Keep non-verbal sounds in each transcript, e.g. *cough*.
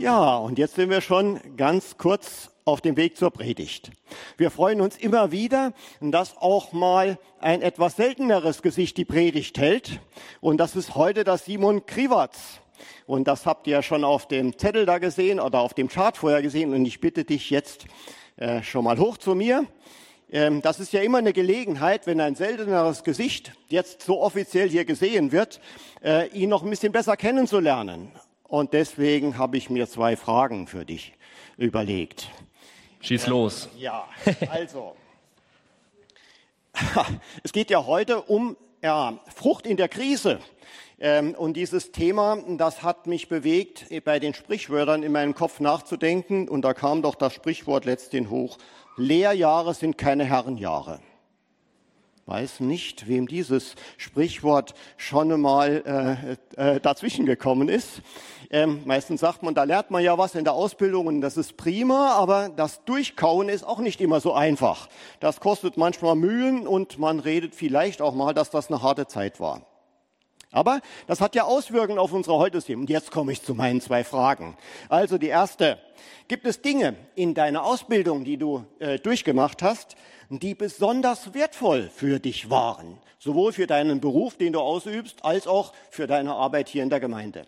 Ja, und jetzt sind wir schon ganz kurz auf dem Weg zur Predigt. Wir freuen uns immer wieder, dass auch mal ein etwas selteneres Gesicht die Predigt hält. Und das ist heute das Simon Kriwatz. Und das habt ihr schon auf dem Zettel da gesehen oder auf dem Chart vorher gesehen. Und ich bitte dich jetzt äh, schon mal hoch zu mir. Ähm, das ist ja immer eine Gelegenheit, wenn ein selteneres Gesicht jetzt so offiziell hier gesehen wird, äh, ihn noch ein bisschen besser kennenzulernen. Und deswegen habe ich mir zwei Fragen für dich überlegt. Schieß los. Ja, *laughs* also. *laughs* es geht ja heute um ja, Frucht in der Krise. Ähm, und dieses Thema, das hat mich bewegt, bei den Sprichwörtern in meinem Kopf nachzudenken. Und da kam doch das Sprichwort letztendlich hoch. Lehrjahre sind keine Herrenjahre weiß nicht, wem dieses Sprichwort schon mal äh, äh, dazwischen gekommen ist. Ähm, meistens sagt man, da lernt man ja was in der Ausbildung und das ist prima, aber das Durchkauen ist auch nicht immer so einfach. Das kostet manchmal Mühen und man redet vielleicht auch mal, dass das eine harte Zeit war. Aber das hat ja Auswirkungen auf unsere heutige Und jetzt komme ich zu meinen zwei Fragen. Also die erste. Gibt es Dinge in deiner Ausbildung, die du äh, durchgemacht hast, die besonders wertvoll für dich waren? Sowohl für deinen Beruf, den du ausübst, als auch für deine Arbeit hier in der Gemeinde?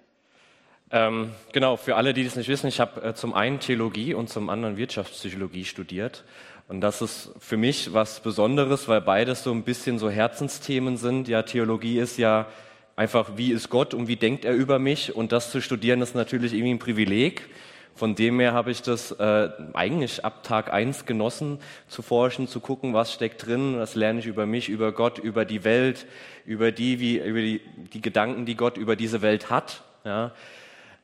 Ähm, genau, für alle, die das nicht wissen, ich habe äh, zum einen Theologie und zum anderen Wirtschaftspsychologie studiert. Und das ist für mich was Besonderes, weil beides so ein bisschen so Herzensthemen sind. Ja, Theologie ist ja einfach, wie ist Gott und wie denkt er über mich? Und das zu studieren ist natürlich irgendwie ein Privileg. Von dem her habe ich das äh, eigentlich ab Tag eins genossen, zu forschen, zu gucken, was steckt drin, was lerne ich über mich, über Gott, über die Welt, über die, wie, über die, die Gedanken, die Gott über diese Welt hat. Ja.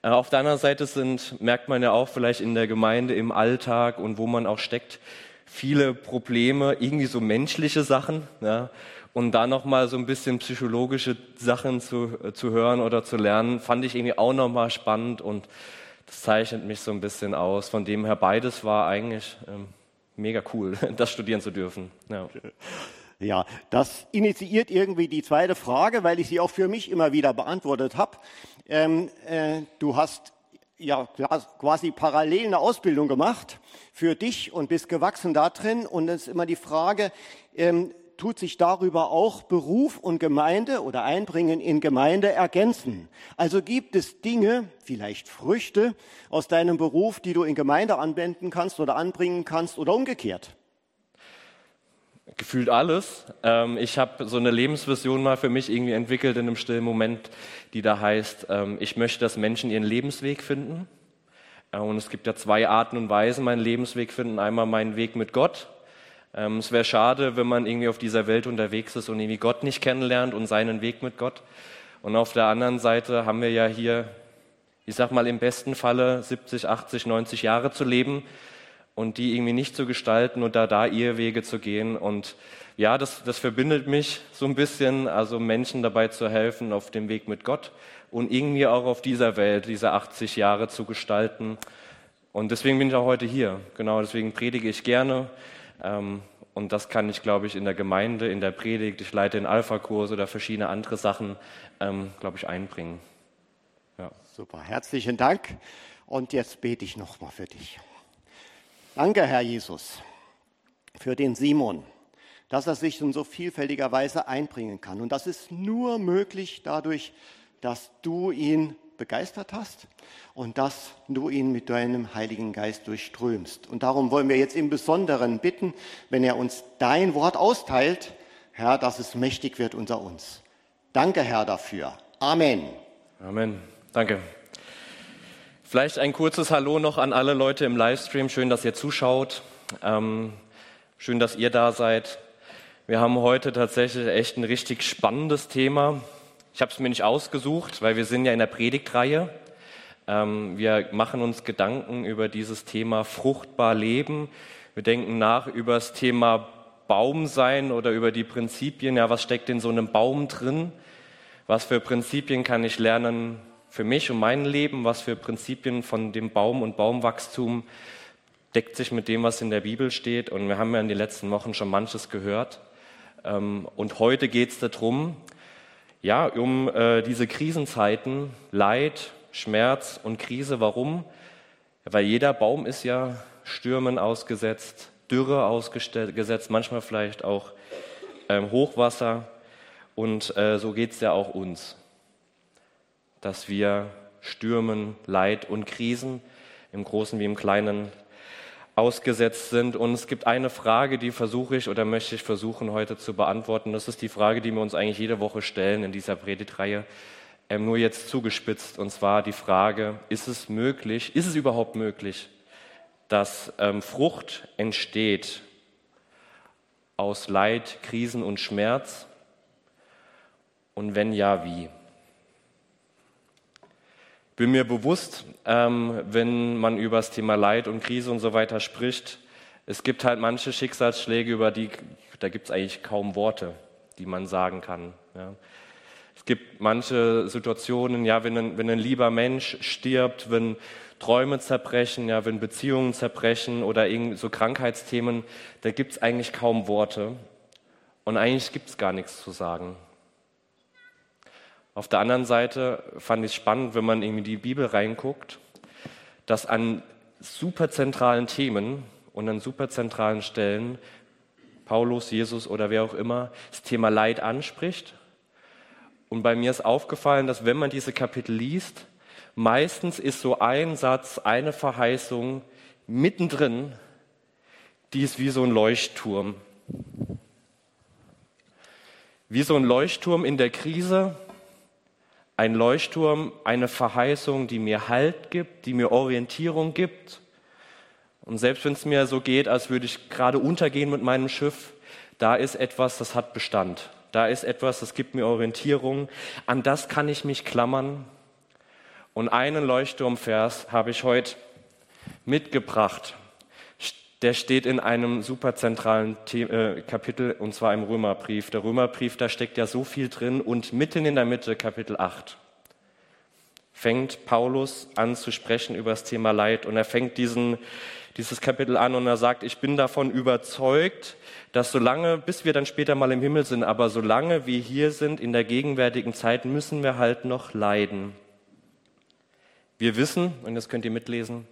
Äh, auf der anderen Seite sind, merkt man ja auch vielleicht in der Gemeinde, im Alltag und wo man auch steckt, viele Probleme, irgendwie so menschliche Sachen. Ja und da nochmal so ein bisschen psychologische Sachen zu, äh, zu hören oder zu lernen, fand ich irgendwie auch nochmal spannend und das zeichnet mich so ein bisschen aus. Von dem her, beides war eigentlich ähm, mega cool, *laughs* das studieren zu dürfen. Ja. Ja, das initiiert irgendwie die zweite Frage, weil ich sie auch für mich immer wieder beantwortet habe. Ähm, äh, du hast ja quasi parallel eine Ausbildung gemacht für dich und bist gewachsen da drin. Und es ist immer die Frage, ähm, tut sich darüber auch Beruf und Gemeinde oder Einbringen in Gemeinde ergänzen. Also gibt es Dinge, vielleicht Früchte aus deinem Beruf, die du in Gemeinde anwenden kannst oder anbringen kannst oder umgekehrt. Gefühlt alles. Ähm, ich habe so eine Lebensvision mal für mich irgendwie entwickelt in einem stillen Moment, die da heißt, ähm, ich möchte, dass Menschen ihren Lebensweg finden. Äh, und es gibt ja zwei Arten und Weisen, meinen Lebensweg finden. Einmal meinen Weg mit Gott ähm, es wäre schade, wenn man irgendwie auf dieser Welt unterwegs ist und irgendwie Gott nicht kennenlernt und seinen Weg mit Gott. Und auf der anderen Seite haben wir ja hier, ich sag mal im besten Falle 70, 80, 90 Jahre zu leben und die irgendwie nicht zu gestalten und da da ihr Wege zu gehen. Und ja, das, das verbindet mich so ein bisschen, also Menschen dabei zu helfen auf dem Weg mit Gott und irgendwie auch auf dieser Welt diese 80 Jahre zu gestalten. Und deswegen bin ich auch heute hier. Genau, deswegen predige ich gerne. Ähm, und das kann ich, glaube ich, in der Gemeinde, in der Predigt, ich leite den Alpha-Kurs oder verschiedene andere Sachen, ähm, glaube ich, einbringen. Ja. Super, herzlichen Dank. Und jetzt bete ich nochmal für dich. Danke, Herr Jesus, für den Simon, dass er sich in so vielfältiger Weise einbringen kann. Und das ist nur möglich dadurch, dass du ihn begeistert hast und dass du ihn mit deinem Heiligen Geist durchströmst. Und darum wollen wir jetzt im Besonderen bitten, wenn er uns dein Wort austeilt, Herr, dass es mächtig wird unter uns. Danke, Herr, dafür. Amen. Amen. Danke. Vielleicht ein kurzes Hallo noch an alle Leute im Livestream. Schön, dass ihr zuschaut. Ähm, schön, dass ihr da seid. Wir haben heute tatsächlich echt ein richtig spannendes Thema. Ich habe es mir nicht ausgesucht, weil wir sind ja in der Predigtreihe. Ähm, wir machen uns Gedanken über dieses Thema fruchtbar leben. Wir denken nach über das Thema Baum sein oder über die Prinzipien. Ja, was steckt in so einem Baum drin? Was für Prinzipien kann ich lernen für mich und mein Leben? Was für Prinzipien von dem Baum und Baumwachstum deckt sich mit dem, was in der Bibel steht? Und wir haben ja in den letzten Wochen schon manches gehört. Ähm, und heute geht es darum, ja, um äh, diese Krisenzeiten, Leid, Schmerz und Krise. Warum? Weil jeder Baum ist ja Stürmen ausgesetzt, Dürre ausgesetzt, manchmal vielleicht auch ähm, Hochwasser. Und äh, so geht es ja auch uns, dass wir Stürmen, Leid und Krisen im Großen wie im Kleinen ausgesetzt sind. Und es gibt eine Frage, die versuche ich oder möchte ich versuchen heute zu beantworten. Das ist die Frage, die wir uns eigentlich jede Woche stellen in dieser Predigtreihe, ähm, nur jetzt zugespitzt. Und zwar die Frage, ist es möglich, ist es überhaupt möglich, dass ähm, Frucht entsteht aus Leid, Krisen und Schmerz? Und wenn ja, wie? Bin mir bewusst, ähm, wenn man über das Thema Leid und Krise und so weiter spricht, es gibt halt manche Schicksalsschläge, über die, da gibt es eigentlich kaum Worte, die man sagen kann. Ja. Es gibt manche Situationen, ja, wenn ein, wenn ein lieber Mensch stirbt, wenn Träume zerbrechen, ja, wenn Beziehungen zerbrechen oder irgend so Krankheitsthemen, da gibt es eigentlich kaum Worte. Und eigentlich gibt es gar nichts zu sagen. Auf der anderen Seite fand ich es spannend, wenn man in die Bibel reinguckt, dass an superzentralen Themen und an superzentralen Stellen Paulus, Jesus oder wer auch immer das Thema Leid anspricht. Und bei mir ist aufgefallen, dass wenn man diese Kapitel liest, meistens ist so ein Satz, eine Verheißung mittendrin, die ist wie so ein Leuchtturm. Wie so ein Leuchtturm in der Krise, ein Leuchtturm, eine Verheißung, die mir Halt gibt, die mir Orientierung gibt. Und selbst wenn es mir so geht, als würde ich gerade untergehen mit meinem Schiff, da ist etwas, das hat Bestand. Da ist etwas, das gibt mir Orientierung. An das kann ich mich klammern. Und einen Leuchtturmvers habe ich heute mitgebracht der steht in einem super zentralen äh, Kapitel, und zwar im Römerbrief. Der Römerbrief, da steckt ja so viel drin und mitten in der Mitte, Kapitel 8, fängt Paulus an zu sprechen über das Thema Leid und er fängt diesen, dieses Kapitel an und er sagt, ich bin davon überzeugt, dass solange, bis wir dann später mal im Himmel sind, aber solange wir hier sind in der gegenwärtigen Zeit, müssen wir halt noch leiden. Wir wissen, und das könnt ihr mitlesen,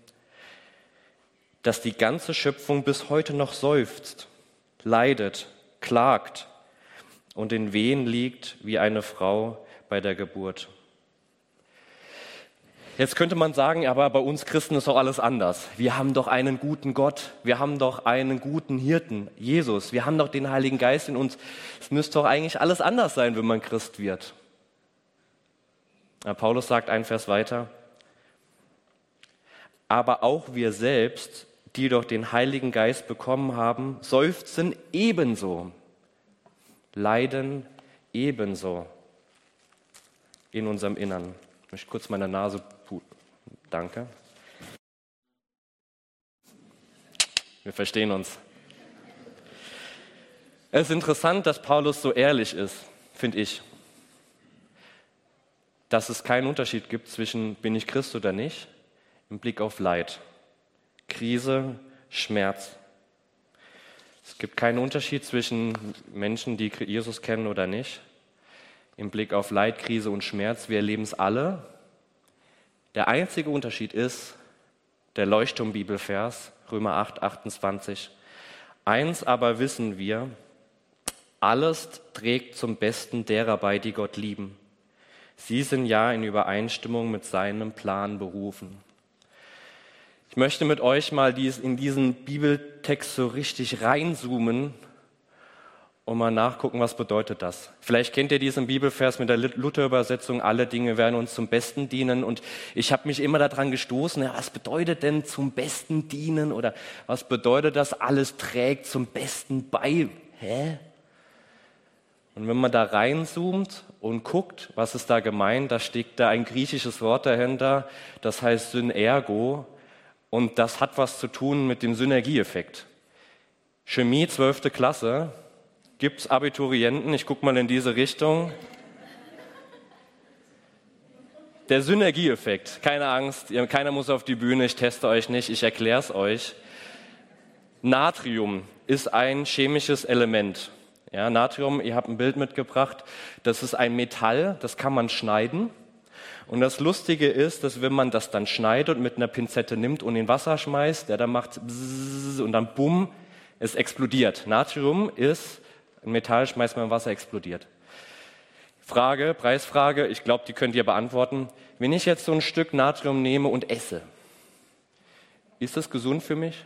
dass die ganze Schöpfung bis heute noch seufzt, leidet, klagt und in Wehen liegt wie eine Frau bei der Geburt. Jetzt könnte man sagen, aber bei uns Christen ist doch alles anders. Wir haben doch einen guten Gott, wir haben doch einen guten Hirten, Jesus, wir haben doch den Heiligen Geist in uns. Es müsste doch eigentlich alles anders sein, wenn man Christ wird. Paulus sagt ein Vers weiter, aber auch wir selbst die doch den Heiligen Geist bekommen haben, seufzen ebenso, leiden ebenso in unserem Innern. Ich möchte kurz meine Nase puten. Danke. Wir verstehen uns. Es ist interessant, dass Paulus so ehrlich ist, finde ich. Dass es keinen Unterschied gibt zwischen bin ich Christ oder nicht im Blick auf Leid. Krise, Schmerz. Es gibt keinen Unterschied zwischen Menschen, die Jesus kennen oder nicht. Im Blick auf Leid, Krise und Schmerz, wir erleben es alle. Der einzige Unterschied ist der Leuchtturm-Bibelvers, Römer 8, 28. Eins aber wissen wir, alles trägt zum Besten derer bei, die Gott lieben. Sie sind ja in Übereinstimmung mit seinem Plan berufen. Ich möchte mit euch mal in diesen Bibeltext so richtig reinzoomen und mal nachgucken, was bedeutet das. Vielleicht kennt ihr diesen Bibelvers mit der Luther-Übersetzung, alle Dinge werden uns zum Besten dienen. Und ich habe mich immer daran gestoßen, ja, was bedeutet denn zum Besten dienen oder was bedeutet das, alles trägt zum Besten bei? Hä? Und wenn man da reinzoomt und guckt, was ist da gemeint, da steckt da ein griechisches Wort dahinter, das heißt Synergo. Und das hat was zu tun mit dem Synergieeffekt. Chemie, 12. Klasse, gibt es Abiturienten, ich gucke mal in diese Richtung. Der Synergieeffekt, keine Angst, keiner muss auf die Bühne, ich teste euch nicht, ich erkläre es euch. Natrium ist ein chemisches Element. Ja, Natrium, ihr habt ein Bild mitgebracht, das ist ein Metall, das kann man schneiden Und das Lustige ist, dass wenn man das dann schneidet und mit einer Pinzette nimmt und in Wasser schmeißt, der dann macht und dann bumm, es explodiert. Natrium ist ein Metall, schmeißt man in Wasser, explodiert. Frage, Preisfrage, ich glaube, die könnt ihr beantworten. Wenn ich jetzt so ein Stück Natrium nehme und esse, ist das gesund für mich?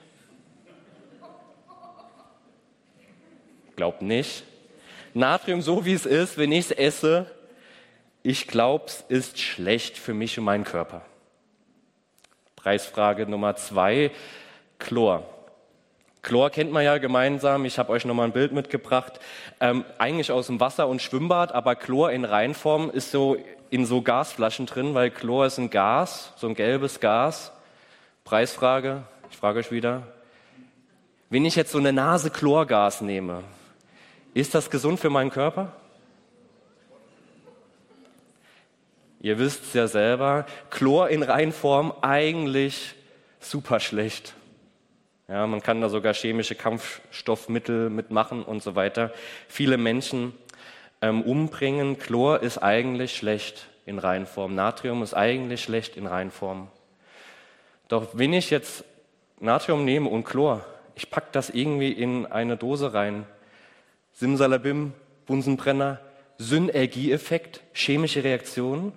Glaubt nicht. Natrium, so wie es ist, wenn ich es esse, ich glaube, es ist schlecht für mich und meinen Körper. Preisfrage Nummer zwei, Chlor. Chlor kennt man ja gemeinsam. Ich habe euch nochmal ein Bild mitgebracht. Ähm, eigentlich aus dem Wasser und Schwimmbad, aber Chlor in Reinform ist so in so Gasflaschen drin, weil Chlor ist ein Gas, so ein gelbes Gas. Preisfrage, ich frage euch wieder. Wenn ich jetzt so eine Nase Chlorgas nehme, ist das gesund für meinen Körper? Ihr wisst es ja selber, Chlor in Reinform eigentlich super schlecht. Ja, man kann da sogar chemische Kampfstoffmittel mitmachen und so weiter. Viele Menschen ähm, umbringen. Chlor ist eigentlich schlecht in Reinform. Natrium ist eigentlich schlecht in Reinform. Doch wenn ich jetzt Natrium nehme und Chlor, ich packe das irgendwie in eine Dose rein, Simsalabim, Bunsenbrenner, Synergieeffekt, chemische Reaktion,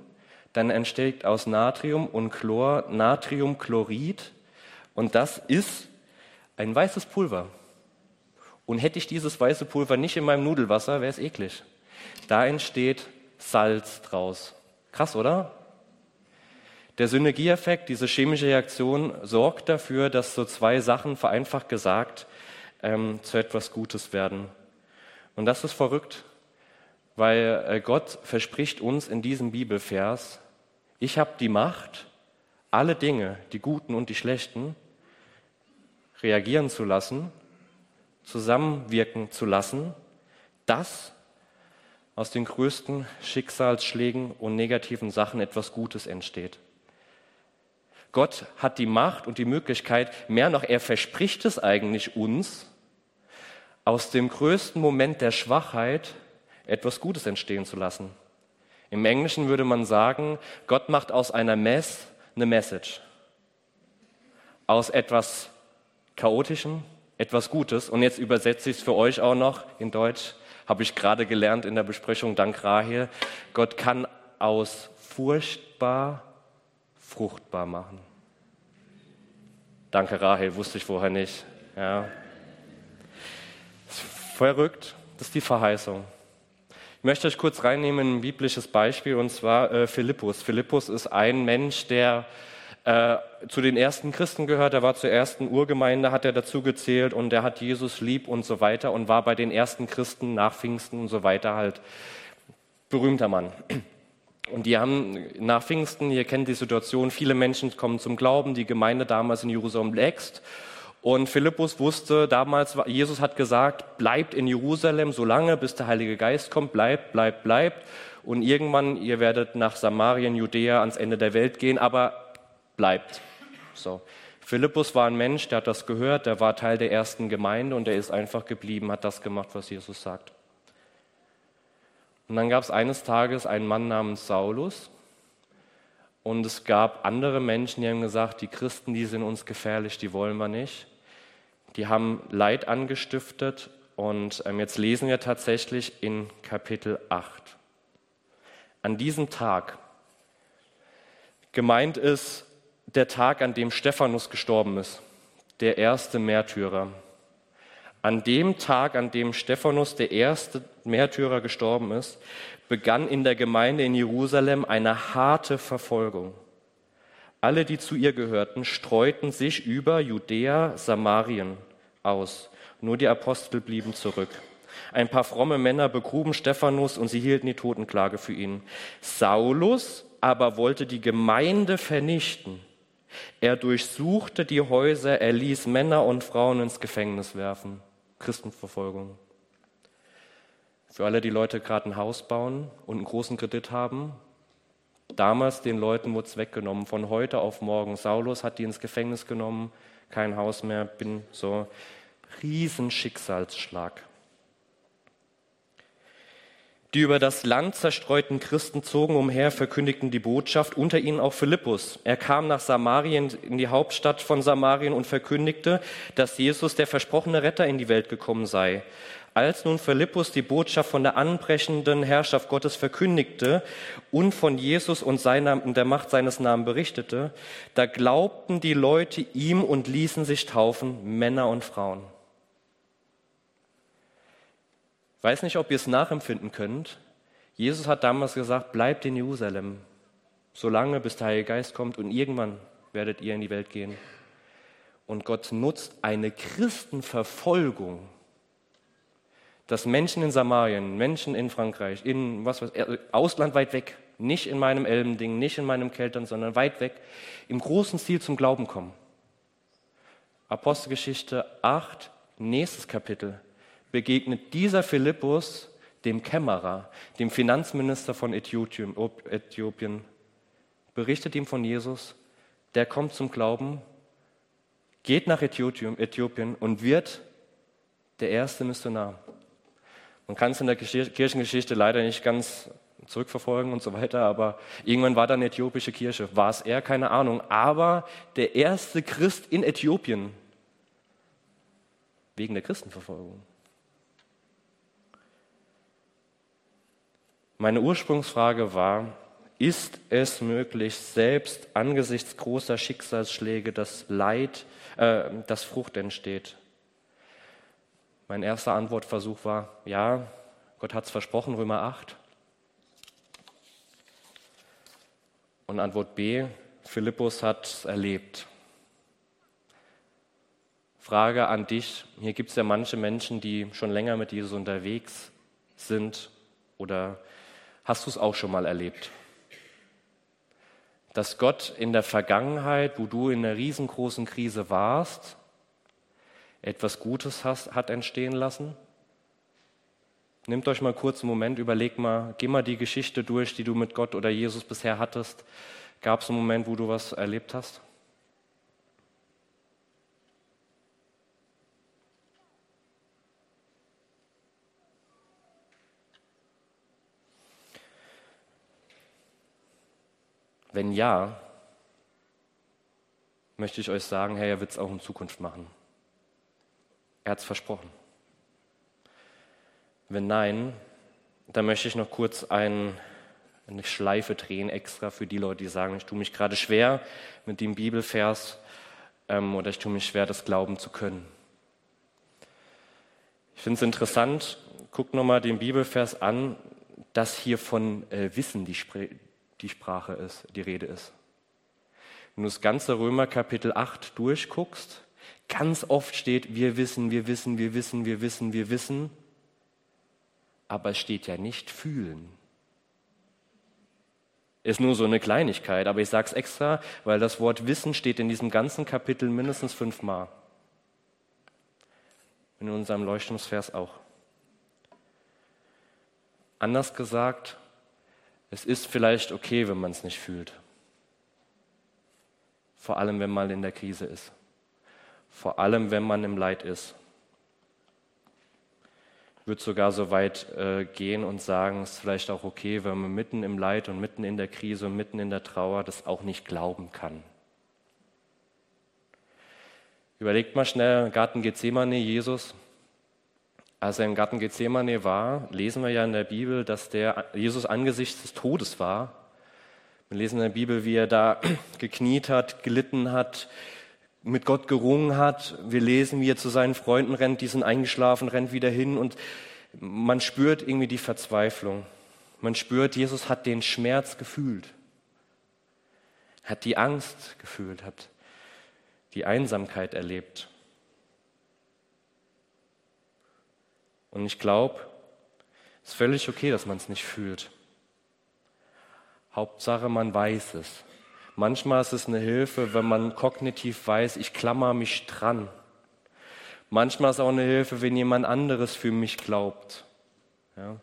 dann entsteht aus Natrium und Chlor Natriumchlorid und das ist ein weißes Pulver. Und hätte ich dieses weiße Pulver nicht in meinem Nudelwasser, wäre es eklig. Da entsteht Salz draus. Krass, oder? Der Synergieeffekt, diese chemische Reaktion, sorgt dafür, dass so zwei Sachen, vereinfacht gesagt, ähm, zu etwas Gutes werden. Und das ist verrückt, weil äh, Gott verspricht uns in diesem Bibelvers, ich habe die Macht, alle Dinge, die guten und die schlechten, reagieren zu lassen, zusammenwirken zu lassen, dass aus den größten Schicksalsschlägen und negativen Sachen etwas Gutes entsteht. Gott hat die Macht und die Möglichkeit, mehr noch, er verspricht es eigentlich uns, aus dem größten Moment der Schwachheit etwas Gutes entstehen zu lassen. Im Englischen würde man sagen, Gott macht aus einer Mess eine Message. Aus etwas Chaotischem etwas Gutes. Und jetzt übersetze ich es für euch auch noch in Deutsch. Habe ich gerade gelernt in der Besprechung, dank Rahel. Gott kann aus furchtbar fruchtbar machen. Danke, Rahel, wusste ich vorher nicht. Ja. Verrückt, das ist die Verheißung. Möchte euch kurz reinnehmen in ein biblisches Beispiel, und zwar äh, Philippus. Philippus ist ein Mensch, der äh, zu den ersten Christen gehört, er war zur ersten Urgemeinde, hat er dazu gezählt und er hat Jesus lieb und so weiter und war bei den ersten Christen nach Pfingsten und so weiter halt berühmter Mann. Und die haben nach Pfingsten, ihr kennt die Situation, viele Menschen kommen zum Glauben, die Gemeinde damals in Jerusalem wächst. Und Philippus wusste damals, Jesus hat gesagt, bleibt in Jerusalem so lange, bis der Heilige Geist kommt, bleibt, bleibt, bleibt. Und irgendwann, ihr werdet nach Samarien, Judäa, ans Ende der Welt gehen, aber bleibt. So. Philippus war ein Mensch, der hat das gehört, der war Teil der ersten Gemeinde und der ist einfach geblieben, hat das gemacht, was Jesus sagt. Und dann gab es eines Tages einen Mann namens Saulus und es gab andere Menschen, die haben gesagt, die Christen, die sind uns gefährlich, die wollen wir nicht. Die haben Leid angestiftet und ähm, jetzt lesen wir tatsächlich in Kapitel 8. An diesem Tag, gemeint ist der Tag, an dem Stephanus gestorben ist, der erste Märtyrer. An dem Tag, an dem Stephanus, der erste Märtyrer, gestorben ist, begann in der Gemeinde in Jerusalem eine harte Verfolgung. Alle, die zu ihr gehörten, streuten sich über Judäa, Samarien aus. Nur die Apostel blieben zurück. Ein paar fromme Männer begruben Stephanus und sie hielten die Totenklage für ihn. Saulus aber wollte die Gemeinde vernichten er durchsuchte die Häuser, er ließ Männer und Frauen ins Gefängnis werfen. Christenverfolgung. Für alle, die Leute gerade ein Haus bauen und einen großen Kredit haben, damals den Leuten wurde es weggenommen, von heute auf morgen. Saulus hat die ins Gefängnis genommen, kein Haus mehr, bin so Riesenschicksalsschlag. Die über das Land zerstreuten Christen zogen umher, verkündigten die Botschaft, unter ihnen auch Philippus. Er kam nach Samarien, in die Hauptstadt von Samarien und verkündigte, dass Jesus, der versprochene Retter, in die Welt gekommen sei. Als nun Philippus die Botschaft von der anbrechenden Herrschaft Gottes verkündigte und von Jesus und seiner, der Macht seines Namens berichtete, da glaubten die Leute ihm und ließen sich taufen, Männer und Frauen. weiß nicht, ob ihr es nachempfinden könnt. Jesus hat damals gesagt, bleibt in Jerusalem, solange bis der Heilige Geist kommt und irgendwann werdet ihr in die Welt gehen. Und Gott nutzt eine Christenverfolgung, dass Menschen in Samarien, Menschen in Frankreich, in was weiß ich, Ausland weit weg, nicht in meinem Elbending, nicht in meinem Keltern, sondern weit weg, im großen Stil zum Glauben kommen. Apostelgeschichte 8, nächstes Kapitel begegnet dieser Philippus dem Kämmerer, dem Finanzminister von Äthiopien, berichtet ihm von Jesus, der kommt zum Glauben, geht nach Äthiopien und wird der erste Missionar. Man kann es in der Kirchengeschichte leider nicht ganz zurückverfolgen und so weiter, aber irgendwann war da eine äthiopische Kirche. War es er? Keine Ahnung. Aber der erste Christ in Äthiopien wegen der Christenverfolgung. Meine Ursprungsfrage war, ist es möglich, selbst angesichts großer Schicksalsschläge, das Leid, äh, das Frucht entsteht? Mein erster Antwortversuch war, ja, Gott hat es versprochen, Römer 8. Und Antwort B, Philippus hat es erlebt. Frage an dich, hier gibt es ja manche Menschen, die schon länger mit Jesus unterwegs sind oder Hast du es auch schon mal erlebt? Dass Gott in der Vergangenheit, wo du in einer riesengroßen Krise warst, etwas Gutes hat entstehen lassen? Nehmt euch mal kurz einen Moment, überleg mal, geh mal die Geschichte durch, die du mit Gott oder Jesus bisher hattest. Gab es einen Moment, wo du was erlebt hast? Wenn ja, möchte ich euch sagen, Herr, er wird es auch in Zukunft machen. Er hat es versprochen. Wenn nein, dann möchte ich noch kurz ein, eine Schleife drehen extra für die Leute, die sagen, ich tue mich gerade schwer mit dem Bibelvers ähm, oder ich tue mich schwer, das glauben zu können. Ich finde es interessant, guckt nochmal den Bibelvers an, dass hier von äh, Wissen die, die Sprache ist, die Rede ist. Wenn du das ganze Römer Kapitel 8 durchguckst, ganz oft steht, wir wissen, wir wissen, wir wissen, wir wissen, wir wissen, aber es steht ja nicht fühlen. Ist nur so eine Kleinigkeit, aber ich sage es extra, weil das Wort Wissen steht in diesem ganzen Kapitel mindestens fünfmal. In unserem Leuchtungsvers auch. Anders gesagt, es ist vielleicht okay, wenn man es nicht fühlt. Vor allem, wenn man in der Krise ist. Vor allem, wenn man im Leid ist. Ich würde sogar so weit äh, gehen und sagen, es ist vielleicht auch okay, wenn man mitten im Leid und mitten in der Krise und mitten in der Trauer das auch nicht glauben kann. Überlegt mal schnell, Garten Gethsemane, Jesus, als er im Garten Gethsemane war, lesen wir ja in der Bibel, dass der Jesus angesichts des Todes war. Wir lesen in der Bibel, wie er da *clears throat* gekniet hat, gelitten hat, mit Gott gerungen hat. Wir lesen, wie er zu seinen Freunden rennt, die sind eingeschlafen, rennt wieder hin und man spürt irgendwie die Verzweiflung. Man spürt, Jesus hat den Schmerz gefühlt, hat die Angst gefühlt, hat die Einsamkeit erlebt. Und ich glaube, es ist völlig okay, dass man es nicht fühlt. Hauptsache, man weiß es. Manchmal ist es eine Hilfe, wenn man kognitiv weiß, ich klammer mich dran. Manchmal ist es auch eine Hilfe, wenn jemand anderes für mich glaubt. Ja,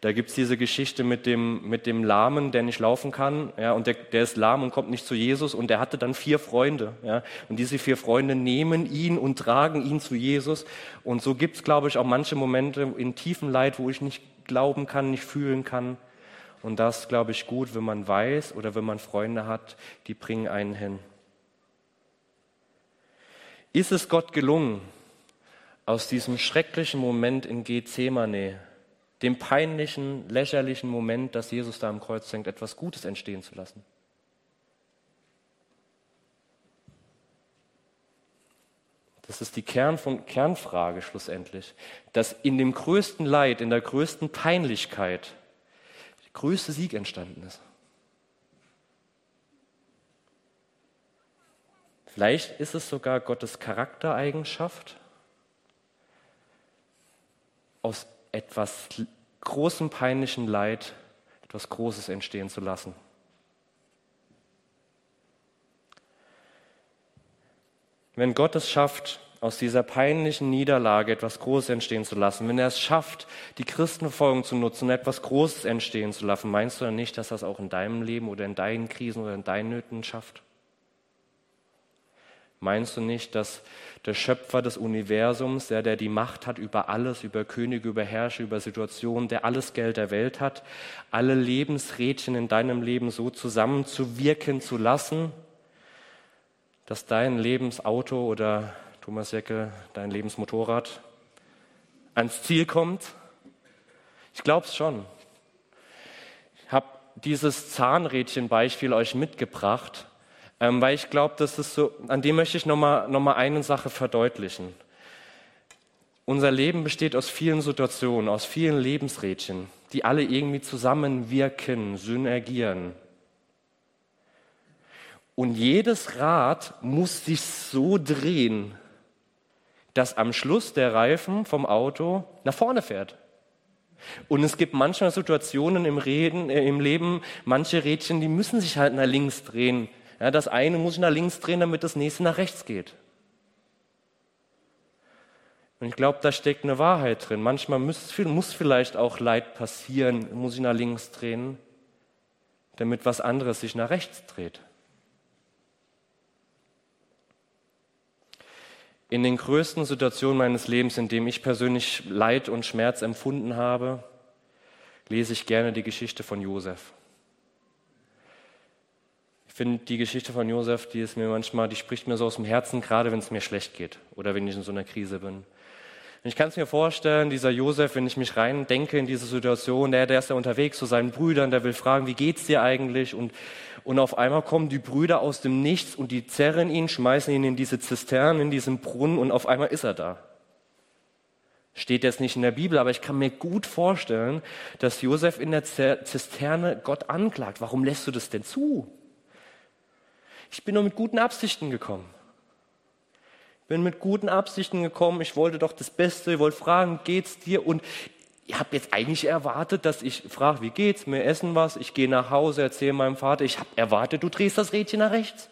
da gibt es diese Geschichte mit dem, mit dem Lahmen, der nicht laufen kann. Ja, und der, der ist lahm und kommt nicht zu Jesus. Und der hatte dann vier Freunde. Ja, und diese vier Freunde nehmen ihn und tragen ihn zu Jesus. Und so gibt es, glaube ich, auch manche Momente in tiefem Leid, wo ich nicht glauben kann, nicht fühlen kann. Und das, glaube ich, gut, wenn man weiß oder wenn man Freunde hat, die bringen einen hin. Ist es Gott gelungen, aus diesem schrecklichen Moment in Gethsemane, dem peinlichen, lächerlichen Moment, dass Jesus da am Kreuz hängt, etwas Gutes entstehen zu lassen? Das ist die Kern von, Kernfrage schlussendlich, dass in dem größten Leid, in der größten Peinlichkeit größte Sieg entstanden ist. Vielleicht ist es sogar Gottes Charaktereigenschaft, aus etwas großem peinlichen Leid etwas Großes entstehen zu lassen. Wenn Gott es schafft, aus dieser peinlichen Niederlage etwas Großes entstehen zu lassen, wenn er es schafft, die Christenverfolgung zu nutzen etwas Großes entstehen zu lassen, meinst du dann nicht, dass es auch in deinem Leben oder in deinen Krisen oder in deinen Nöten schafft? Meinst du nicht, dass der Schöpfer des Universums, der, der die Macht hat über alles, über Könige, über Herrscher, über Situationen, der alles Geld der Welt hat, alle Lebensrädchen in deinem Leben so zusammenzuwirken zu lassen, dass dein Lebensauto oder Thomas Jecke, dein Lebensmotorrad ans Ziel kommt? Ich glaube es schon. Ich habe dieses Zahnrädchen-Beispiel euch mitgebracht, ähm, weil ich glaube, das ist so, an dem möchte ich nochmal noch mal eine Sache verdeutlichen. Unser Leben besteht aus vielen Situationen, aus vielen Lebensrädchen, die alle irgendwie zusammenwirken, synergieren. Und jedes Rad muss sich so drehen, dass am Schluss der Reifen vom Auto nach vorne fährt. Und es gibt manchmal Situationen im, Reden, äh, im Leben, manche Rädchen, die müssen sich halt nach links drehen. Ja, das eine muss sich nach links drehen, damit das nächste nach rechts geht. Und ich glaube, da steckt eine Wahrheit drin. Manchmal muss, muss vielleicht auch Leid passieren, muss ich nach links drehen, damit was anderes sich nach rechts dreht. In den größten Situationen meines Lebens, in denen ich persönlich Leid und Schmerz empfunden habe, lese ich gerne die Geschichte von Josef. Ich finde die Geschichte von Josef, die ist mir manchmal, die spricht mir so aus dem Herzen, gerade wenn es mir schlecht geht oder wenn ich in so einer Krise bin. Ich kann es mir vorstellen, dieser Josef, wenn ich mich rein denke in diese Situation, der, der ist ja unterwegs zu seinen Brüdern, der will fragen, wie geht's dir eigentlich? Und, und auf einmal kommen die Brüder aus dem Nichts und die zerren ihn, schmeißen ihn in diese Zisterne, in diesen Brunnen und auf einmal ist er da. Steht jetzt nicht in der Bibel, aber ich kann mir gut vorstellen, dass Josef in der Zisterne Gott anklagt. Warum lässt du das denn zu? Ich bin nur mit guten Absichten gekommen bin mit guten Absichten gekommen, ich wollte doch das Beste, ich wollte fragen, geht's dir? Und ich habe jetzt eigentlich erwartet, dass ich frage, wie geht's? Wir essen was, ich gehe nach Hause, erzähle meinem Vater, ich habe erwartet, du drehst das Rädchen nach rechts.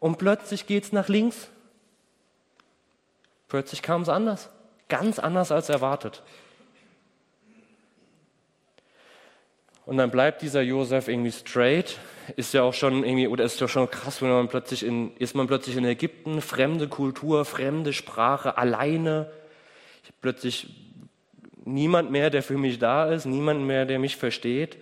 Und plötzlich geht's nach links. Plötzlich kam es anders. Ganz anders als erwartet. Und dann bleibt dieser Josef irgendwie straight, ist ja auch schon irgendwie, oder ist ja schon krass, wenn man plötzlich in, ist man plötzlich in Ägypten, fremde Kultur, fremde Sprache, alleine. Plötzlich niemand mehr, der für mich da ist, niemand mehr, der mich versteht.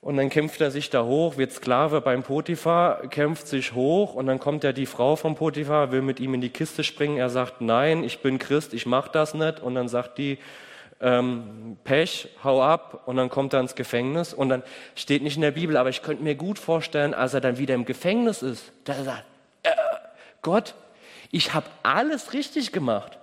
Und dann kämpft er sich da hoch, wird Sklave beim Potiphar, kämpft sich hoch und dann kommt ja die Frau vom Potiphar, will mit ihm in die Kiste springen. Er sagt, nein, ich bin Christ, ich mach das nicht. Und dann sagt die, ähm, Pech, hau ab und dann kommt er ins Gefängnis und dann steht nicht in der Bibel, aber ich könnte mir gut vorstellen, als er dann wieder im Gefängnis ist, er sagt, äh, Gott, ich habe alles richtig gemacht.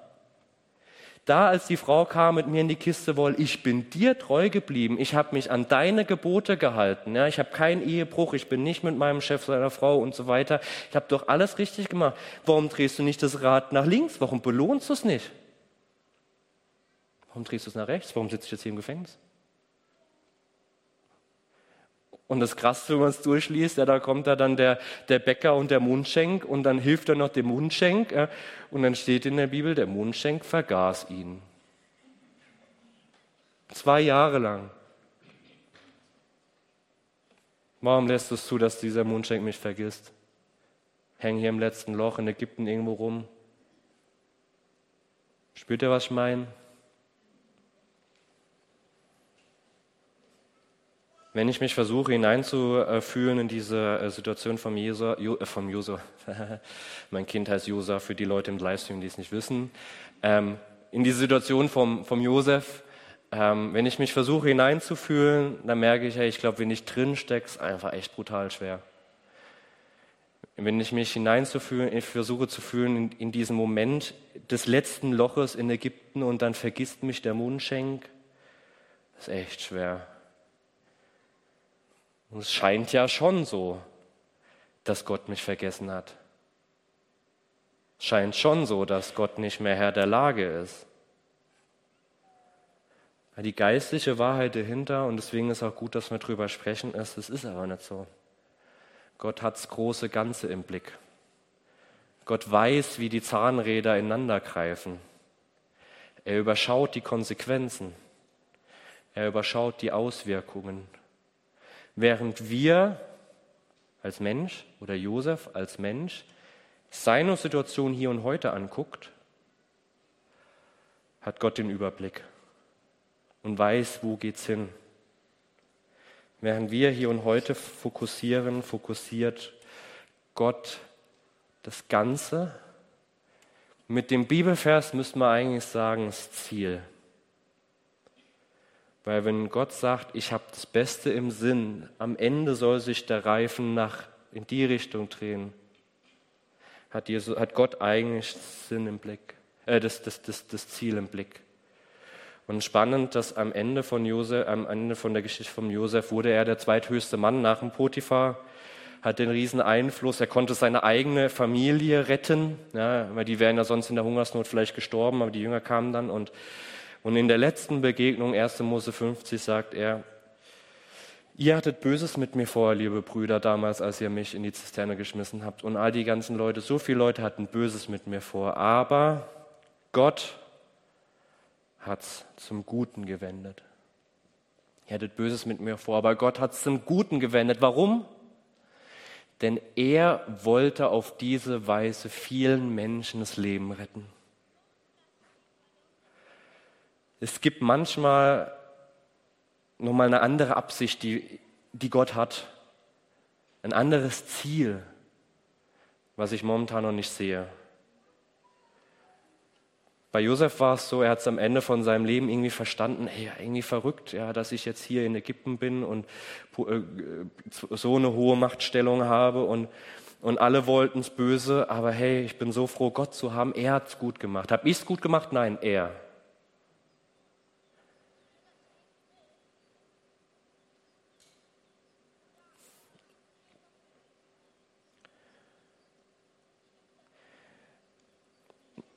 Da, als die Frau kam mit mir in die Kiste wollte, ich bin dir treu geblieben. Ich habe mich an deine Gebote gehalten. Ja, ich habe keinen Ehebruch. Ich bin nicht mit meinem Chef, seiner Frau und so weiter. Ich habe doch alles richtig gemacht. Warum drehst du nicht das Rad nach links? Warum belohnst du es nicht? Warum drehst du es nach rechts? Warum sitze ich jetzt hier im Gefängnis? Und das Krasse, wenn man es durchliest, ja, da kommt da dann der, der Bäcker und der Mundschenk und dann hilft er noch dem Mundschenk. Ja, und dann steht in der Bibel, der Mundschenk vergaß ihn. Zwei Jahre lang. Warum lässt du es zu, dass dieser Mundschenk mich vergisst? Häng hier im letzten Loch in Ägypten irgendwo rum. Spürt ihr, was ich meine? Wenn ich mich versuche hineinzufühlen in diese äh, Situation vom, Jesu, äh, vom Josa, *laughs* mein Kind heißt Josa für die Leute im Livestream, die es nicht wissen, ähm, in diese Situation vom, vom Josef, ähm, wenn ich mich versuche hineinzufühlen, dann merke ich, hey, ich glaube, wenn ich drin stecke, ist einfach echt brutal schwer. Wenn ich mich hineinzufühlen, ich versuche zu fühlen in, in diesen Moment des letzten Loches in Ägypten und dann vergisst mich der Mundschenk, ist echt schwer. Und es scheint ja schon so, dass Gott mich vergessen hat. Es scheint schon so, dass Gott nicht mehr Herr der Lage ist. Die geistliche Wahrheit dahinter, und deswegen ist auch gut, dass wir darüber sprechen, ist, es ist aber nicht so. Gott hat das große Ganze im Blick. Gott weiß, wie die Zahnräder ineinander greifen. Er überschaut die Konsequenzen. Er überschaut die Auswirkungen. Während wir als Mensch oder Josef als Mensch seine Situation hier und heute anguckt, hat Gott den Überblick und weiß, wo geht's hin. Während wir hier und heute fokussieren, fokussiert Gott das Ganze. Mit dem Bibelvers müsste man eigentlich sagen, das Ziel. Weil wenn Gott sagt, ich habe das Beste im Sinn, am Ende soll sich der Reifen nach in die Richtung drehen, hat, Jesus, hat Gott eigentlich Sinn im Blick, äh, das, das, das, das Ziel im Blick. Und spannend, dass am Ende von Josef, am Ende von der Geschichte von Josef wurde er der zweithöchste Mann nach dem Potiphar, hat den riesen Einfluss, er konnte seine eigene Familie retten, ja, weil die wären ja sonst in der Hungersnot vielleicht gestorben, aber die Jünger kamen dann und und in der letzten Begegnung, 1. Mose 50, sagt er, ihr hattet Böses mit mir vor, liebe Brüder, damals, als ihr mich in die Zisterne geschmissen habt. Und all die ganzen Leute, so viele Leute hatten Böses mit mir vor. Aber Gott hat es zum Guten gewendet. Ihr hattet Böses mit mir vor, aber Gott hat es zum Guten gewendet. Warum? Denn er wollte auf diese Weise vielen Menschen das Leben retten. Es gibt manchmal nochmal eine andere Absicht, die, die Gott hat. Ein anderes Ziel, was ich momentan noch nicht sehe. Bei Josef war es so, er hat es am Ende von seinem Leben irgendwie verstanden, hey, irgendwie verrückt, ja, dass ich jetzt hier in Ägypten bin und äh, so eine hohe Machtstellung habe und, und alle wollten es böse, aber hey, ich bin so froh, Gott zu haben, er hat es gut gemacht. Hab ich es gut gemacht? Nein, er.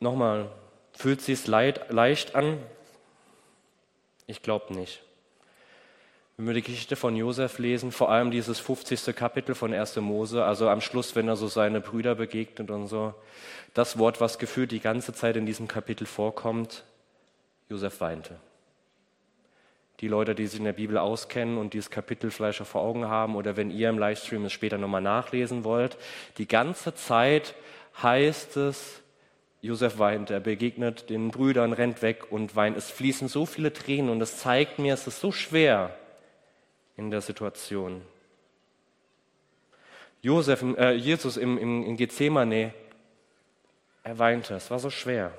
Nochmal, fühlt sich leid, leicht an? Ich glaube nicht. Wenn wir die Geschichte von Josef lesen, vor allem dieses 50. Kapitel von 1. Mose, also am Schluss, wenn er so seine Brüder begegnet und so, das Wort, was gefühlt die ganze Zeit in diesem Kapitel vorkommt, Josef weinte. Die Leute, die sich in der Bibel auskennen und dieses Kapitel vielleicht auch vor Augen haben oder wenn ihr im Livestream es später nochmal nachlesen wollt, die ganze Zeit heißt es, Josef weint, er begegnet den Brüdern, rennt weg und weint. Es fließen so viele Tränen und es zeigt mir, es ist so schwer in der Situation. Josef, äh, Jesus im, im, in Gethsemane, er weinte, es war so schwer.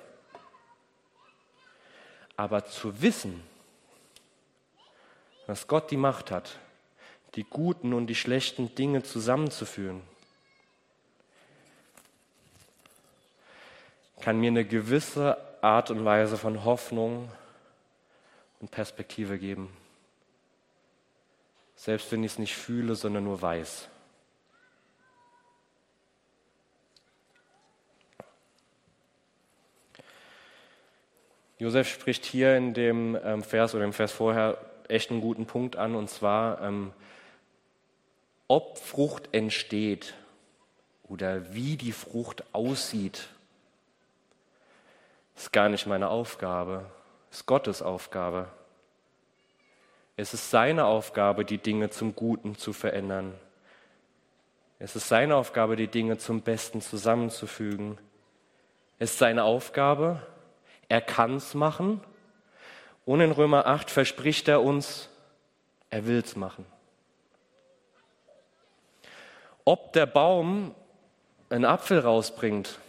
Aber zu wissen, dass Gott die Macht hat, die guten und die schlechten Dinge zusammenzuführen, kann mir eine gewisse Art und Weise von Hoffnung und Perspektive geben. Selbst wenn ich es nicht fühle, sondern nur weiß. Josef spricht hier in dem ähm, Vers oder im Vers vorher echt einen guten Punkt an, und zwar, ähm, ob Frucht entsteht oder wie die Frucht aussieht, ist gar nicht meine Aufgabe, ist Gottes Aufgabe. Es ist seine Aufgabe, die Dinge zum Guten zu verändern. Es ist seine Aufgabe, die Dinge zum Besten zusammenzufügen. Es ist seine Aufgabe, er kann es machen. Und in Römer 8 verspricht er uns, er will es machen. ob der Baum einen Apfel rausbringt,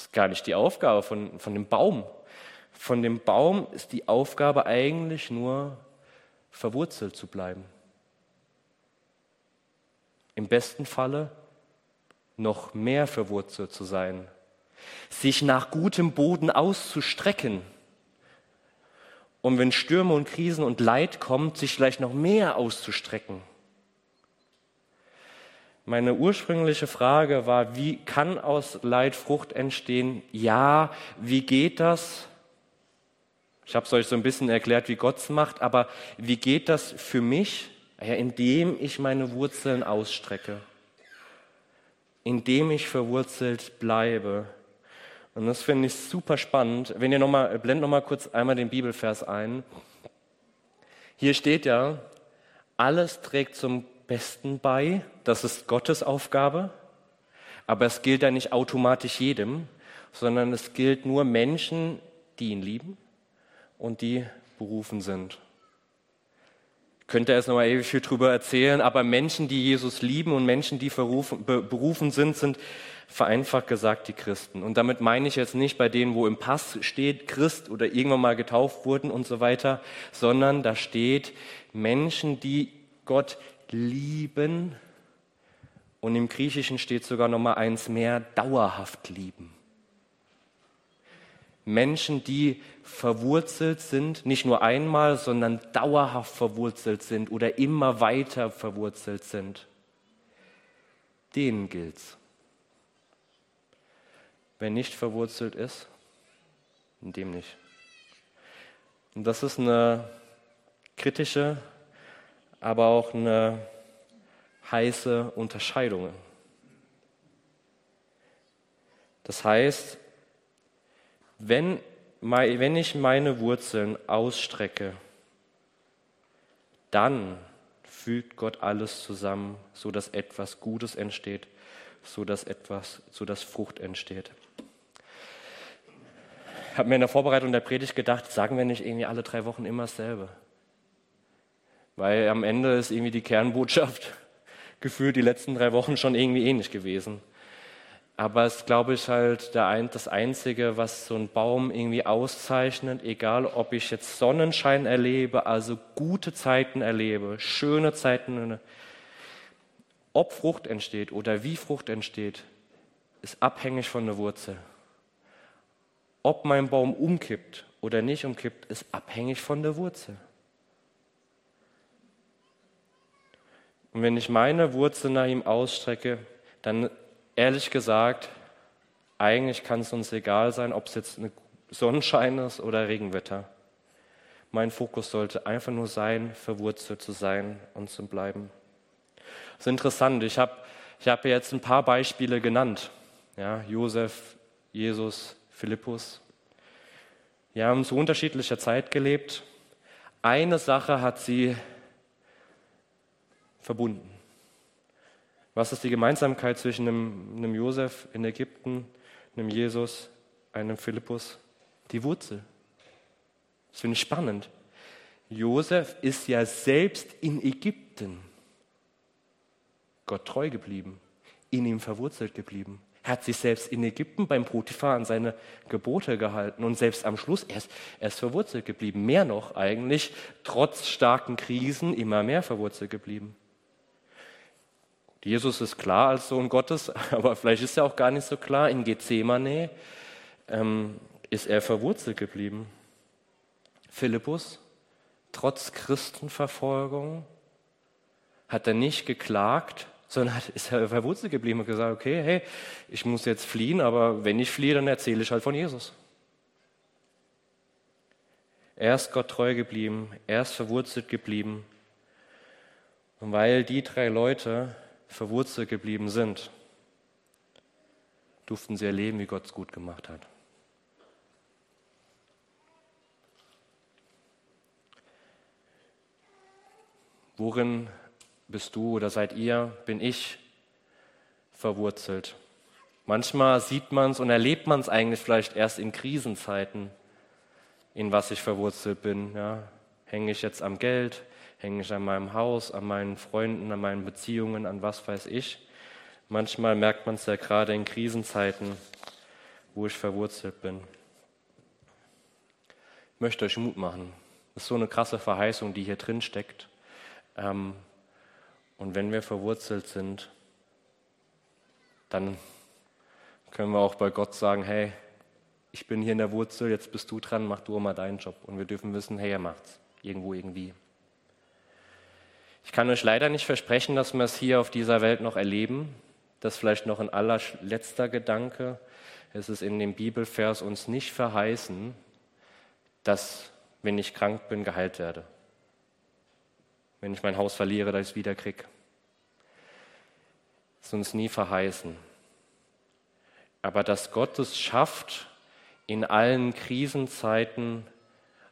ist gar nicht die Aufgabe von, von dem Baum. Von dem Baum ist die Aufgabe eigentlich nur, verwurzelt zu bleiben. Im besten Falle noch mehr verwurzelt zu sein, sich nach gutem Boden auszustrecken. Und wenn Stürme und Krisen und Leid kommt, sich vielleicht noch mehr auszustrecken. Meine ursprüngliche Frage war, wie kann aus Leid Frucht entstehen? Ja, wie geht das? Ich habe es euch so ein bisschen erklärt, wie Gott es macht, aber wie geht das für mich? Ja, indem ich meine Wurzeln ausstrecke, indem ich verwurzelt bleibe. Und das finde ich super spannend. Wenn ihr noch mal, blend noch mal kurz einmal den Bibelvers ein. Hier steht ja, alles trägt zum Besten bei. Das ist Gottes Aufgabe. Aber es gilt ja nicht automatisch jedem, sondern es gilt nur Menschen, die ihn lieben und die berufen sind. Ich könnte erst noch mal ewig viel drüber erzählen, aber Menschen, die Jesus lieben und Menschen, die berufen sind, sind vereinfacht gesagt die Christen. Und damit meine ich jetzt nicht bei denen, wo im Pass steht Christ oder irgendwann mal getauft wurden und so weiter, sondern da steht Menschen, die Gott lieben. Und im Griechischen steht sogar noch mal eins mehr, dauerhaft lieben. Menschen, die verwurzelt sind, nicht nur einmal, sondern dauerhaft verwurzelt sind oder immer weiter verwurzelt sind. Denen gilt's. Wer nicht verwurzelt ist, dem nicht. Und das ist eine kritische aber auch eine heiße Unterscheidung. Das heißt, wenn, wenn ich meine Wurzeln ausstrecke, dann fügt Gott alles zusammen, so dass etwas Gutes entsteht, so dass etwas, so Frucht entsteht. Ich habe mir in der Vorbereitung der Predigt gedacht, sagen wir nicht irgendwie alle drei Wochen immer dasselbe? Weil am Ende ist irgendwie die Kernbotschaft gefühlt die letzten drei Wochen schon irgendwie ähnlich gewesen. Aber es glaube ich, halt das Einzige, was so ein Baum irgendwie auszeichnet, egal ob ich jetzt Sonnenschein erlebe, also gute Zeiten erlebe, schöne Zeiten, ob Frucht entsteht oder wie Frucht entsteht, ist abhängig von der Wurzel. Ob mein Baum umkippt oder nicht umkippt, ist abhängig von der Wurzel. Und wenn ich meine Wurzel nach ihm ausstrecke, dann ehrlich gesagt, eigentlich kann es uns egal sein, ob es jetzt eine Sonnenschein ist oder Regenwetter. Mein Fokus sollte einfach nur sein, verwurzelt zu sein und zu bleiben. Das ist interessant. Ich habe ich hab jetzt ein paar Beispiele genannt. Ja, Josef, Jesus, Philippus. Die haben zu unterschiedlicher Zeit gelebt. Eine Sache hat sie verbunden. Was ist die Gemeinsamkeit zwischen einem, einem Josef in Ägypten, einem Jesus, einem Philippus? Die Wurzel. Das finde ich spannend. Josef ist ja selbst in Ägypten Gott treu geblieben, in ihm verwurzelt geblieben. Er hat sich selbst in Ägypten beim Potiphar an seine Gebote gehalten und selbst am Schluss er ist, er ist verwurzelt geblieben. Mehr noch eigentlich, trotz starken Krisen immer mehr verwurzelt geblieben. Jesus ist klar als Sohn Gottes, *laughs* aber vielleicht ist er auch gar nicht so klar. In Gethsemane ähm, ist er verwurzelt geblieben. Philippus, trotz Christenverfolgung, hat er nicht geklagt, sondern ist er verwurzelt geblieben und gesagt, okay, hey, ich muss jetzt fliehen, aber wenn ich fliehe, dann erzähle ich halt von Jesus. Er ist Gott treu geblieben, er ist verwurzelt geblieben. Und weil die drei Leute verwurzelt geblieben sind, durften sie erleben, wie Gott es gut gemacht hat. Worin bist du oder seid ihr, bin ich verwurzelt? Manchmal sieht man es und erlebt man es eigentlich vielleicht erst in Krisenzeiten, in was ich verwurzelt bin. Ja? Hänge ich jetzt am Geld? Hänge ich an meinem Haus, an meinen Freunden, an meinen Beziehungen, an was weiß ich? Manchmal merkt man es ja gerade in Krisenzeiten, wo ich verwurzelt bin. Ich möchte euch Mut machen. Das ist so eine krasse Verheißung, die hier drin steckt. Ähm, und wenn wir verwurzelt sind, dann können wir auch bei Gott sagen, hey, ich bin hier in der Wurzel, jetzt bist du dran, mach du mal deinen Job. Und wir dürfen wissen, hey, er macht's. Irgendwo, irgendwie. Ich kann euch leider nicht versprechen, dass wir es hier auf dieser Welt noch erleben. Das vielleicht noch ein allerletzter Gedanke. Es ist in dem Bibelvers uns nicht verheißen, dass, wenn ich krank bin, geheilt werde wenn ich mein Haus verliere, dass ich es wieder kriege. Das ist uns nie verheißen. Aber dass Gott es schafft, in allen Krisenzeiten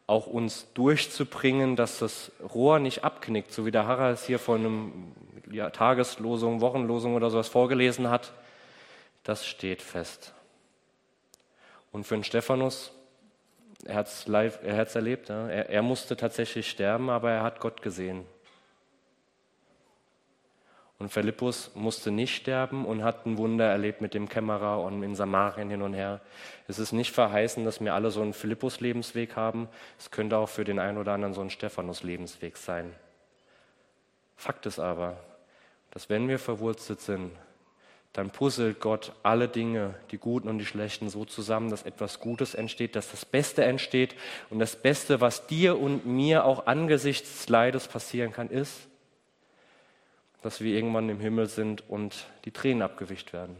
auch uns durchzubringen, dass das Rohr nicht abknickt, so wie der Harrer es hier von einem ja, Tageslosung, Wochenlosung oder sowas vorgelesen hat, das steht fest. Und für den Stephanus, er hat es erlebt, ja, er, er musste tatsächlich sterben, aber er hat Gott gesehen. Und Philippus musste nicht sterben und hat ein Wunder erlebt mit dem Kämmerer und in Samarien hin und her. Es ist nicht verheißen, dass wir alle so einen Philippus-Lebensweg haben. Es könnte auch für den einen oder anderen so ein Stephanus-Lebensweg sein. Fakt ist aber, dass wenn wir verwurzelt sind, dann puzzelt Gott alle Dinge, die guten und die schlechten, so zusammen, dass etwas Gutes entsteht, dass das Beste entsteht. Und das Beste, was dir und mir auch angesichts des Leides passieren kann, ist, dass wir irgendwann im Himmel sind und die Tränen abgewischt werden.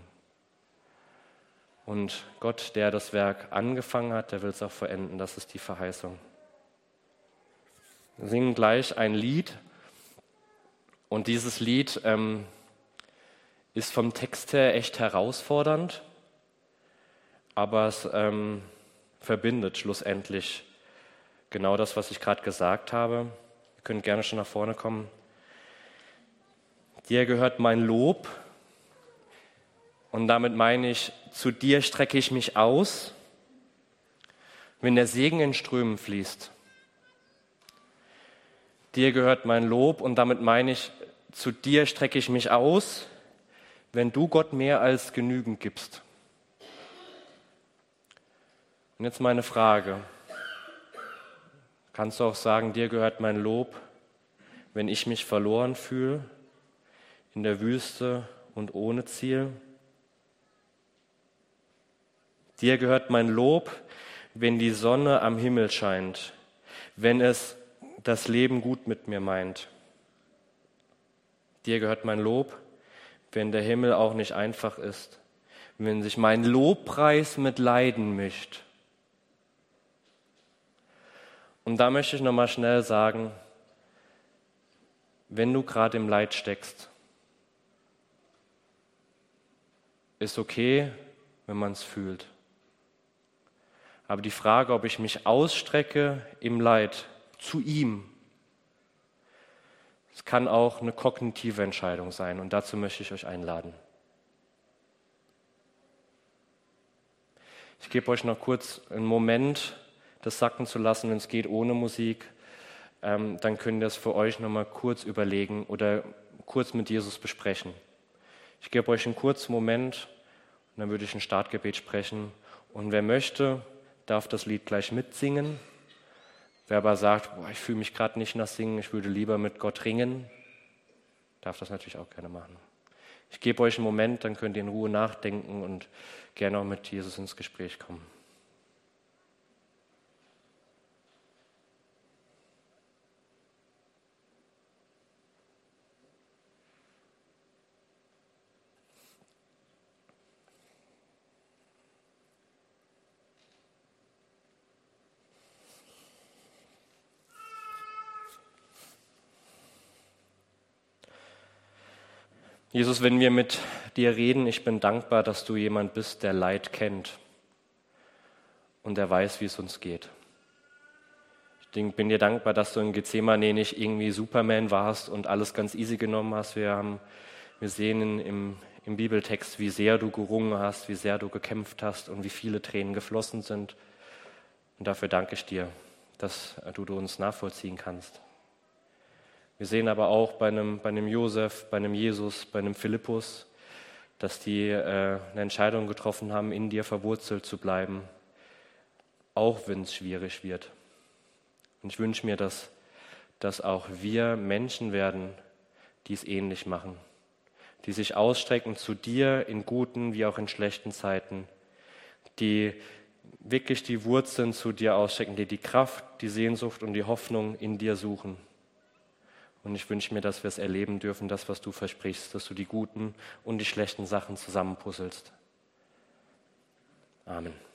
Und Gott, der das Werk angefangen hat, der will es auch verenden. Das ist die Verheißung. Wir singen gleich ein Lied. Und dieses Lied ähm, ist vom Text her echt herausfordernd, aber es ähm, verbindet schlussendlich genau das, was ich gerade gesagt habe. Ihr könnt gerne schon nach vorne kommen. Dir gehört mein Lob. Und damit meine ich, zu dir strecke ich mich aus, wenn der Segen in Strömen fließt. Dir gehört mein Lob und damit meine ich, zu dir strecke ich mich aus, wenn du Gott mehr als genügend gibst. Und jetzt meine Frage. Kannst du auch sagen, dir gehört mein Lob, wenn ich mich verloren fühle? In der Wüste und ohne Ziel. Dir gehört mein Lob, wenn die Sonne am Himmel scheint, wenn es das Leben gut mit mir meint. Dir gehört mein Lob, wenn der Himmel auch nicht einfach ist, wenn sich mein Lobpreis mit Leiden mischt. Und da möchte ich nochmal schnell sagen, wenn du gerade im Leid steckst, ist okay, wenn man es fühlt. Aber die Frage, ob ich mich ausstrecke im Leid zu ihm, es kann auch eine kognitive Entscheidung sein und dazu möchte ich euch einladen. Ich gebe euch noch kurz einen Moment, das sacken zu lassen, wenn es geht ohne Musik. Ähm, dann könnt ihr es für euch noch mal kurz überlegen oder kurz mit Jesus besprechen. Ich gebe euch einen kurzen Moment und dann würde ich ein Startgebet sprechen. Und wer möchte, darf das Lied gleich mitsingen. Wer aber sagt, boah, ich fühle mich gerade nicht nach Singen, ich würde lieber mit Gott ringen, darf das natürlich auch gerne machen. Ich gebe euch einen Moment, dann könnt ihr in Ruhe nachdenken und gerne auch mit Jesus ins Gespräch kommen. Jesus, wenn wir mit dir reden, ich bin dankbar, dass du jemand bist, der Leid kennt und der weiß, wie es uns geht. Ich bin dir dankbar, dass du in Gethsemane nicht irgendwie Superman warst und alles ganz easy genommen hast. Wir, haben, wir sehen im, im Bibeltext, wie sehr du gerungen hast, wie sehr du gekämpft hast und wie viele Tränen geflossen sind. Und dafür danke ich dir, dass du, du uns nachvollziehen kannst. Wir sehen aber auch bei einem, bei einem Josef, bei einem Jesus, bei einem Philippus, dass die äh, eine Entscheidung getroffen haben, in dir verwurzelt zu bleiben, auch wenn es schwierig wird. Und ich wünsche mir, dass, dass auch wir Menschen werden, die es ähnlich machen, die sich ausstrecken zu dir in guten wie auch in schlechten Zeiten, die wirklich die Wurzeln zu dir ausstrecken, die die Kraft, die Sehnsucht und die Hoffnung in dir suchen. Und ich wünsche mir, dass wir es erleben dürfen, das, was du versprichst, dass du die guten und die schlechten Sachen zusammenpuzzelst. Amen.